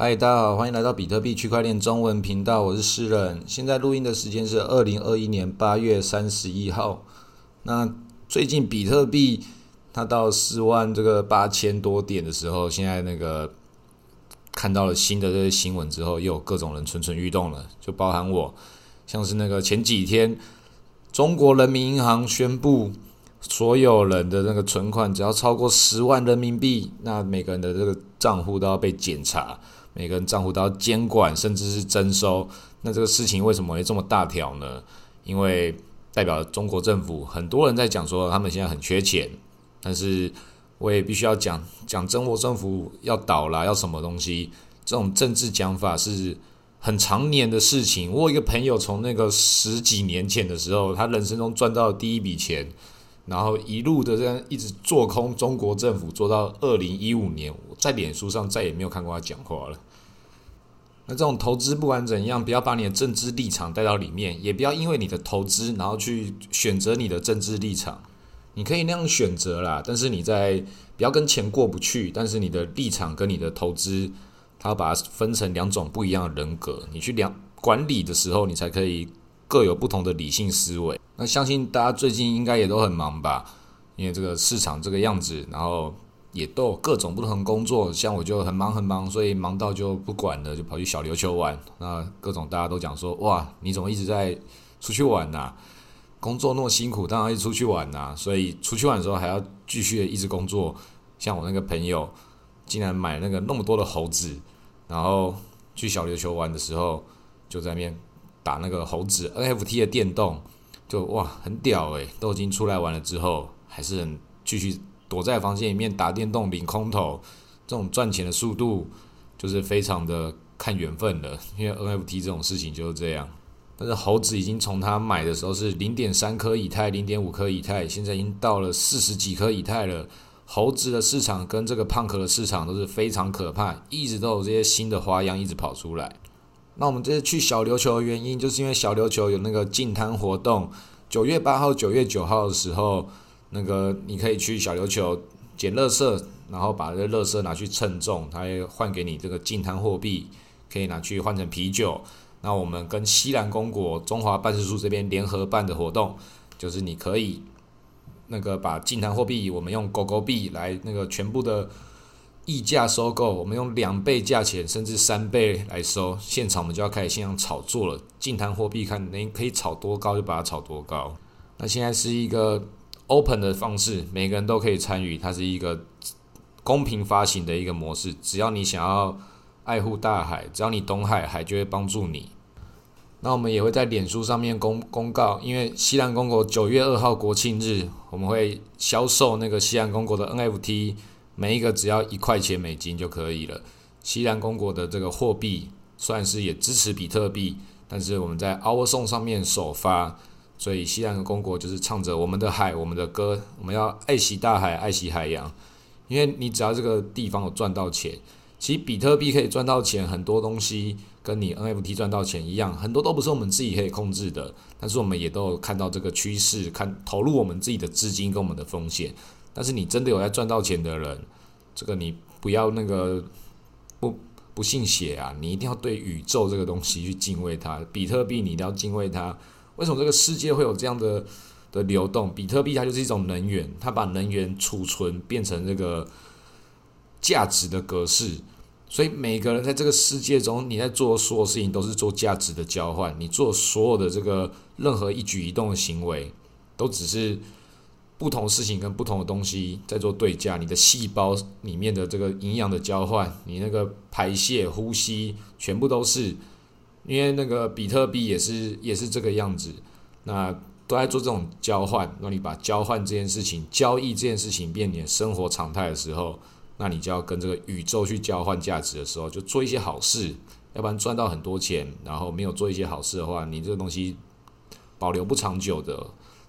嗨，大家好，欢迎来到比特币区块链中文频道，我是诗人。现在录音的时间是二零二一年八月三十一号。那最近比特币它到四万这个八千多点的时候，现在那个看到了新的这些新闻之后，又有各种人蠢蠢欲动了，就包含我，像是那个前几天中国人民银行宣布，所有人的那个存款只要超过十万人民币，那每个人的这个账户都要被检查。每个人账户都要监管，甚至是征收。那这个事情为什么会这么大条呢？因为代表中国政府，很多人在讲说他们现在很缺钱，但是我也必须要讲讲中国政府要倒了，要什么东西？这种政治讲法是很常年的事情。我有一个朋友从那个十几年前的时候，他人生中赚到第一笔钱。然后一路的这样一直做空中国政府，做到二零一五年，我在脸书上再也没有看过他讲话了。那这种投资不管怎样，不要把你的政治立场带到里面，也不要因为你的投资，然后去选择你的政治立场。你可以那样选择啦，但是你在不要跟钱过不去，但是你的立场跟你的投资，它把它分成两种不一样的人格。你去量管理的时候，你才可以各有不同的理性思维。那相信大家最近应该也都很忙吧，因为这个市场这个样子，然后也都有各种不同工作，像我就很忙很忙，所以忙到就不管了，就跑去小琉球玩。那各种大家都讲说，哇，你怎么一直在出去玩呐？工作那么辛苦，当然一直出去玩呐。所以出去玩的时候还要继续一直工作。像我那个朋友，竟然买那个那么多的猴子，然后去小琉球玩的时候，就在那边打那个猴子 NFT 的电动。就哇，很屌诶，都已经出来玩了之后，还是很继续躲在房间里面打电动、领空投，这种赚钱的速度就是非常的看缘分的。因为 NFT 这种事情就是这样。但是猴子已经从他买的时候是零点三颗以太、零点五颗以太，现在已经到了四十几颗以太了。猴子的市场跟这个胖壳的市场都是非常可怕，一直都有这些新的花样一直跑出来。那我们这次去小琉球的原因，就是因为小琉球有那个净滩活动，九月八号、九月九号的时候，那个你可以去小琉球捡垃圾，然后把这垃圾拿去称重，它会换给你这个净滩货币，可以拿去换成啤酒。那我们跟西兰公国中华办事处这边联合办的活动，就是你可以那个把净滩货币，我们用狗狗币来那个全部的。溢价收购，我们用两倍价钱甚至三倍来收，现场我们就要开始现场炒作了。净谈货币看能可以炒多高就把它炒多高。那现在是一个 open 的方式，每个人都可以参与，它是一个公平发行的一个模式。只要你想要爱护大海，只要你懂海，海就会帮助你。那我们也会在脸书上面公公告，因为西兰公国九月二号国庆日，我们会销售那个西兰公国的 NFT。每一个只要一块钱美金就可以了。西兰公国的这个货币算是也支持比特币，但是我们在 Our Song 上面首发，所以西兰公国就是唱着我们的海，我们的歌，我们要爱惜大海，爱惜海洋。因为你只要这个地方有赚到钱，其实比特币可以赚到钱，很多东西跟你 NFT 赚到钱一样，很多都不是我们自己可以控制的。但是我们也都有看到这个趋势，看投入我们自己的资金跟我们的风险。但是你真的有在赚到钱的人，这个你不要那个不不信邪啊！你一定要对宇宙这个东西去敬畏它。比特币你一定要敬畏它。为什么这个世界会有这样的的流动？比特币它就是一种能源，它把能源储存变成这个价值的格式。所以每个人在这个世界中，你在做所有事情都是做价值的交换。你做所有的这个任何一举一动的行为，都只是。不同事情跟不同的东西在做对价，你的细胞里面的这个营养的交换，你那个排泄、呼吸，全部都是，因为那个比特币也是也是这个样子，那都在做这种交换。那你把交换这件事情、交易这件事情变成生活常态的时候，那你就要跟这个宇宙去交换价值的时候，就做一些好事，要不然赚到很多钱，然后没有做一些好事的话，你这个东西保留不长久的。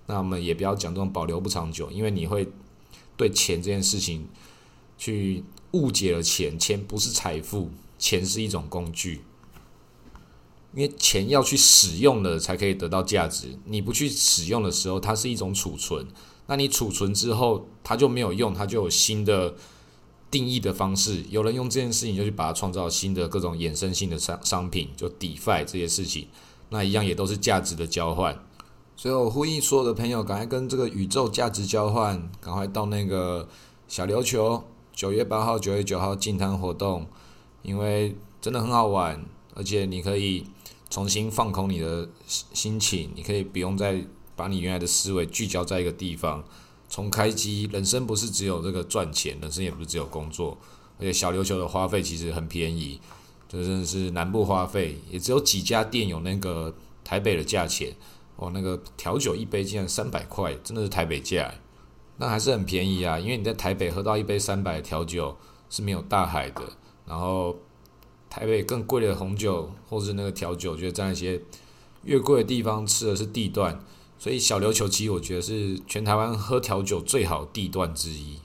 那我们也不要讲这种保留不长久，因为你会对钱这件事情去误解了钱。钱不是财富，钱是一种工具。因为钱要去使用了才可以得到价值，你不去使用的时候，它是一种储存。那你储存之后，它就没有用，它就有新的定义的方式，有人用这件事情就去把它创造新的各种衍生性的商商品，就 DeFi 这些事情，那一样也都是价值的交换。所以我呼吁所有的朋友，赶快跟这个宇宙价值交换，赶快到那个小琉球九月八号、九月九号进摊活动，因为真的很好玩，而且你可以重新放空你的心情，你可以不用再把你原来的思维聚焦在一个地方，从开机，人生不是只有这个赚钱，人生也不是只有工作，而且小琉球的花费其实很便宜，就真的是南部花费也只有几家店有那个台北的价钱。哦，那个调酒一杯竟然三百块，真的是台北价，那还是很便宜啊。因为你在台北喝到一杯三百的调酒是没有大海的，然后台北更贵的红酒或是那个调酒，就在那些越贵的地方吃的是地段，所以小琉球其实我觉得是全台湾喝调酒最好地段之一。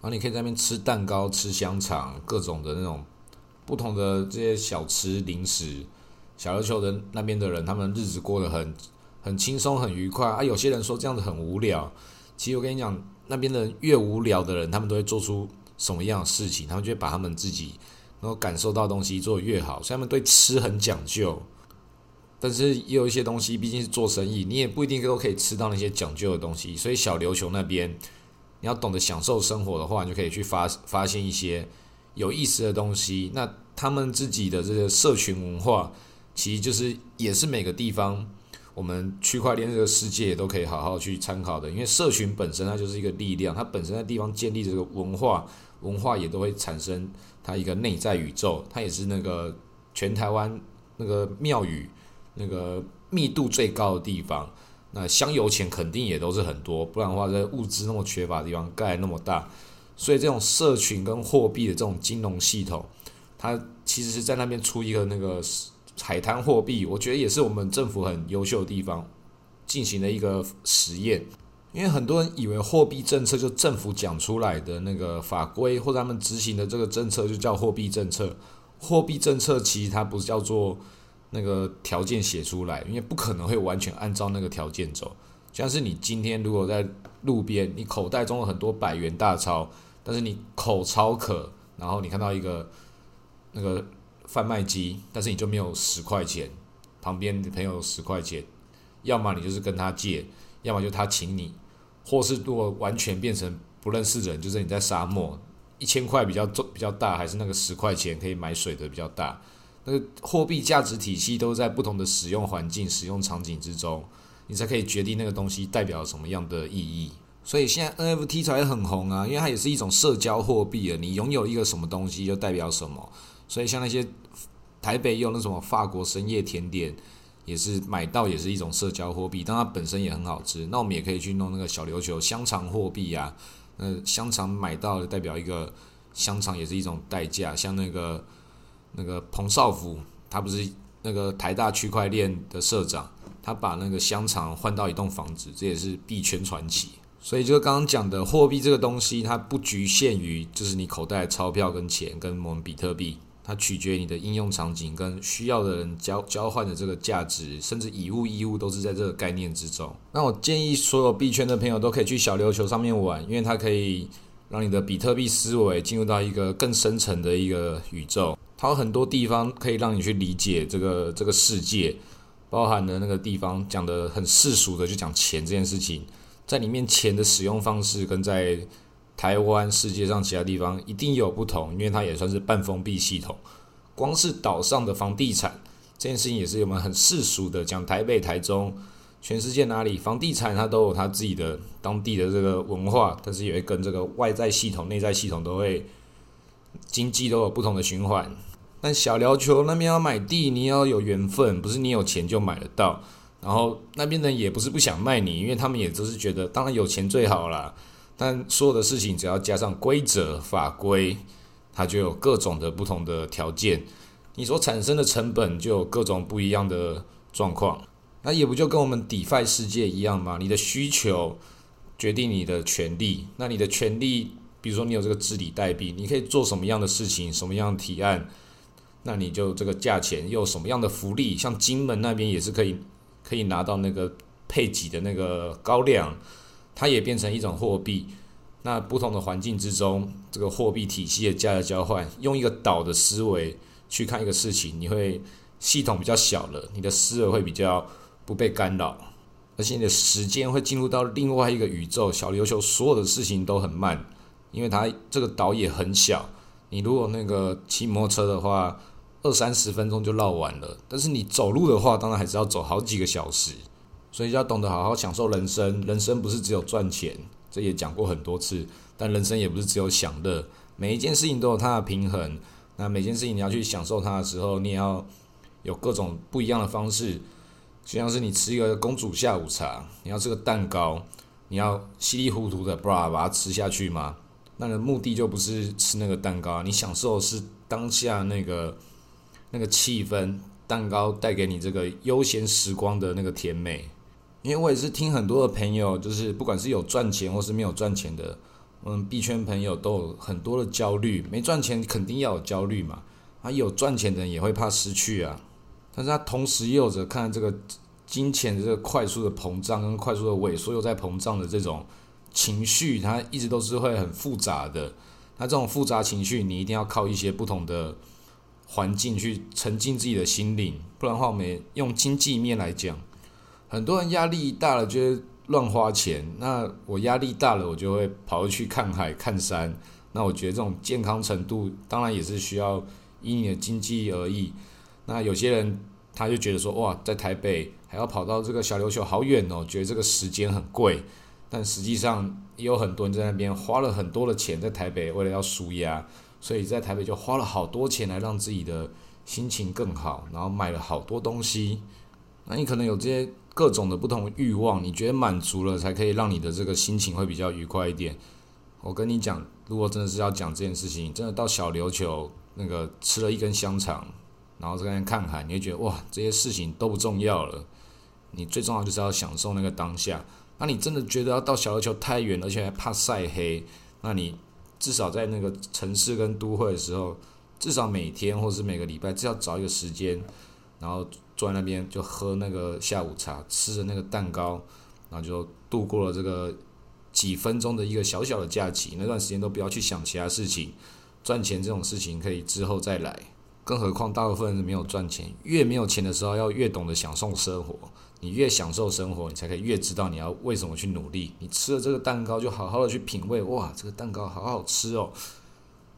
然后你可以在那边吃蛋糕、吃香肠，各种的那种不同的这些小吃零食。小琉球的那边的人，他们日子过得很。很轻松，很愉快啊！有些人说这样子很无聊，其实我跟你讲，那边的人越无聊的人，他们都会做出什么样的事情？他们就会把他们自己能够感受到东西做得越好，所以他们对吃很讲究。但是也有一些东西，毕竟是做生意，你也不一定都可以吃到那些讲究的东西。所以小琉球那边，你要懂得享受生活的话，你就可以去发发现一些有意思的东西。那他们自己的这个社群文化，其实就是也是每个地方。我们区块链这个世界都可以好好去参考的，因为社群本身它就是一个力量，它本身在地方建立这个文化，文化也都会产生它一个内在宇宙，它也是那个全台湾那个庙宇那个密度最高的地方，那香油钱肯定也都是很多，不然的话在物资那么缺乏的地方盖那么大，所以这种社群跟货币的这种金融系统，它其实是在那边出一个那个。海滩货币，我觉得也是我们政府很优秀的地方，进行了一个实验。因为很多人以为货币政策就政府讲出来的那个法规，或者他们执行的这个政策就叫货币政策。货币政策其实它不是叫做那个条件写出来，因为不可能会完全按照那个条件走。像是你今天如果在路边，你口袋中有很多百元大钞，但是你口超渴，然后你看到一个那个。贩卖机，但是你就没有十块钱，旁边的朋友十块钱，要么你就是跟他借，要么就他请你，或是如果完全变成不认识人，就是你在沙漠，一千块比较重比较大，还是那个十块钱可以买水的比较大？那个货币价值体系都在不同的使用环境、使用场景之中，你才可以决定那个东西代表什么样的意义。所以现在 NFT 才很红啊，因为它也是一种社交货币啊。你拥有一个什么东西，就代表什么。所以像那些台北有那什么法国深夜甜点，也是买到也是一种社交货币，但它本身也很好吃。那我们也可以去弄那个小琉球香肠货币呀，那香肠买到代表一个香肠也是一种代价。像那个那个彭少福，他不是那个台大区块链的社长，他把那个香肠换到一栋房子，这也是币圈传奇。所以就刚刚讲的货币这个东西，它不局限于就是你口袋钞票跟钱跟我们比特币。它取决于你的应用场景跟需要的人交交换的这个价值，甚至以物易物都是在这个概念之中。那我建议所有币圈的朋友都可以去小琉球上面玩，因为它可以让你的比特币思维进入到一个更深层的一个宇宙。它有很多地方可以让你去理解这个这个世界，包含的那个地方讲的很世俗的，就讲钱这件事情，在里面钱的使用方式跟在台湾、世界上其他地方一定有不同，因为它也算是半封闭系统。光是岛上的房地产这件事情，也是我们很世俗的讲台北、台中，全世界哪里房地产它都有它自己的当地的这个文化，但是也会跟这个外在系统、内在系统都会经济都有不同的循环。但小琉球那边要买地，你要有缘分，不是你有钱就买得到。然后那边人也不是不想卖你，因为他们也都是觉得，当然有钱最好啦。但所有的事情只要加上规则法规，它就有各种的不同的条件，你所产生的成本就有各种不一样的状况。那也不就跟我们 DeFi 世界一样吗？你的需求决定你的权利。那你的权利，比如说你有这个治理代币，你可以做什么样的事情，什么样的提案，那你就这个价钱又有什么样的福利？像金门那边也是可以可以拿到那个配给的那个高粱。它也变成一种货币，那不同的环境之中，这个货币体系的价格交换，用一个岛的思维去看一个事情，你会系统比较小了，你的思维会比较不被干扰，而且你的时间会进入到另外一个宇宙。小琉球所有的事情都很慢，因为它这个岛也很小。你如果那个骑摩托车的话，二三十分钟就绕完了，但是你走路的话，当然还是要走好几个小时。所以要懂得好好享受人生，人生不是只有赚钱，这也讲过很多次。但人生也不是只有享乐，每一件事情都有它的平衡。那每件事情你要去享受它的时候，你也要有各种不一样的方式。就像是你吃一个公主下午茶，你要吃个蛋糕，你要稀里糊涂的把把它吃下去吗？那个目的就不是吃那个蛋糕，你享受是当下那个那个气氛，蛋糕带给你这个悠闲时光的那个甜美。因为我也是听很多的朋友，就是不管是有赚钱或是没有赚钱的，嗯，币圈朋友都有很多的焦虑。没赚钱肯定要有焦虑嘛，啊，有赚钱的人也会怕失去啊。但是他同时又有着看这个金钱这个快速的膨胀跟快速的萎缩又在膨胀的这种情绪，他一直都是会很复杂的。那这种复杂情绪，你一定要靠一些不同的环境去沉浸自己的心灵，不然的话，我们用经济面来讲。很多人压力大了，就会乱花钱。那我压力大了，我就会跑去看海、看山。那我觉得这种健康程度，当然也是需要因你的经济而异。那有些人他就觉得说，哇，在台北还要跑到这个小琉球好远哦，觉得这个时间很贵。但实际上也有很多人在那边花了很多的钱在台北，为了要舒压，所以在台北就花了好多钱来让自己的心情更好，然后买了好多东西。那你可能有这些。各种的不同欲望，你觉得满足了才可以让你的这个心情会比较愉快一点。我跟你讲，如果真的是要讲这件事情，真的到小琉球那个吃了一根香肠，然后在那边看海，你会觉得哇，这些事情都不重要了。你最重要就是要享受那个当下。那你真的觉得要到小琉球太远，而且还怕晒黑，那你至少在那个城市跟都会的时候，至少每天或是每个礼拜，至少找一个时间，然后。坐在那边就喝那个下午茶，吃着那个蛋糕，然后就度过了这个几分钟的一个小小的假期。那段时间都不要去想其他事情，赚钱这种事情可以之后再来。更何况大部分人没有赚钱，越没有钱的时候要越懂得享受生活。你越享受生活，你才可以越知道你要为什么去努力。你吃了这个蛋糕，就好好的去品味，哇，这个蛋糕好好吃哦。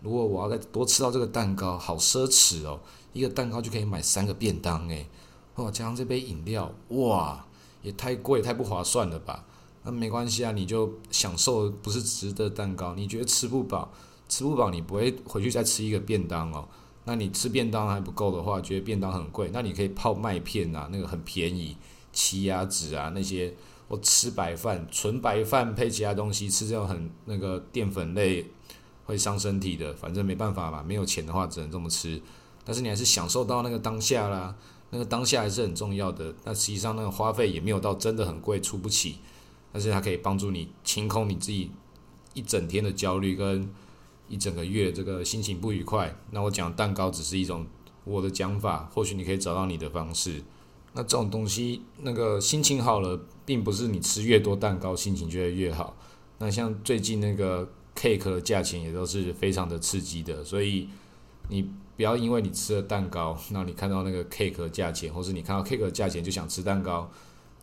如果我要再多吃到这个蛋糕，好奢侈哦，一个蛋糕就可以买三个便当诶。哦，加上这杯饮料，哇，也太贵，太不划算了吧？那没关系啊，你就享受不是值得蛋糕，你觉得吃不饱，吃不饱你不会回去再吃一个便当哦。那你吃便当还不够的话，觉得便当很贵，那你可以泡麦片啊，那个很便宜，奇亚籽啊那些，我吃白饭，纯白饭配其他东西，吃这种很那个淀粉类会伤身体的，反正没办法嘛，没有钱的话只能这么吃，但是你还是享受到那个当下啦。那个当下还是很重要的，那实际上那个花费也没有到真的很贵，出不起，但是它可以帮助你清空你自己一整天的焦虑跟一整个月这个心情不愉快。那我讲蛋糕只是一种我的讲法，或许你可以找到你的方式。那这种东西，那个心情好了，并不是你吃越多蛋糕心情就会越好。那像最近那个 cake 的价钱也都是非常的刺激的，所以你。不要因为你吃了蛋糕，那你看到那个 cake 的价钱，或是你看到 cake 的价钱就想吃蛋糕，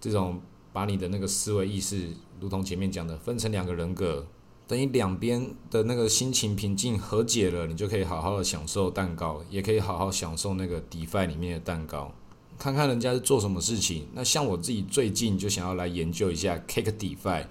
这种把你的那个思维意识，如同前面讲的，分成两个人格，等于两边的那个心情平静和解了，你就可以好好的享受蛋糕，也可以好好享受那个 DeFi 里面的蛋糕，看看人家是做什么事情。那像我自己最近就想要来研究一下 Cake DeFi，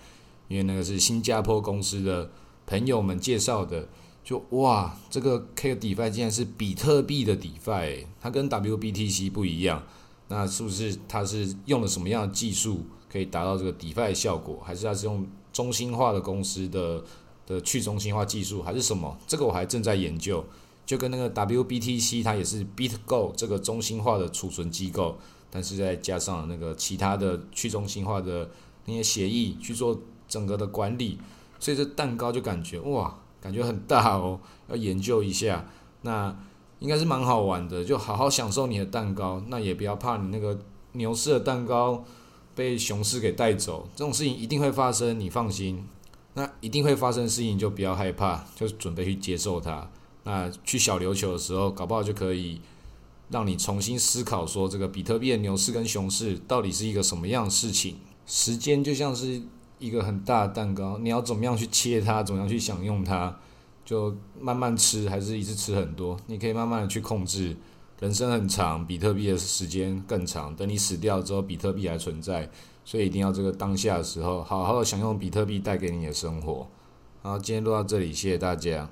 因为那个是新加坡公司的朋友们介绍的。就哇，这个 K 的 DeFi 竟然是比特币的 DeFi，它跟 WBTC 不一样，那是不是它是用了什么样的技术可以达到这个 DeFi 效果？还是它是用中心化的公司的的去中心化技术，还是什么？这个我还正在研究。就跟那个 WBTC 它也是 BitGo 这个中心化的储存机构，但是再加上那个其他的去中心化的那些协议去做整个的管理，所以这蛋糕就感觉哇。感觉很大哦，要研究一下。那应该是蛮好玩的，就好好享受你的蛋糕。那也不要怕你那个牛市的蛋糕被熊市给带走，这种事情一定会发生，你放心。那一定会发生事情，就不要害怕，就准备去接受它。那去小琉球的时候，搞不好就可以让你重新思考，说这个比特币的牛市跟熊市到底是一个什么样的事情。时间就像是一个很大的蛋糕，你要怎么样去切它，怎么样去享用它，就慢慢吃，还是一次吃很多？你可以慢慢的去控制。人生很长，比特币的时间更长。等你死掉之后，比特币还存在，所以一定要这个当下的时候，好好的享用比特币带给你的生活。好，今天录到这里，谢谢大家。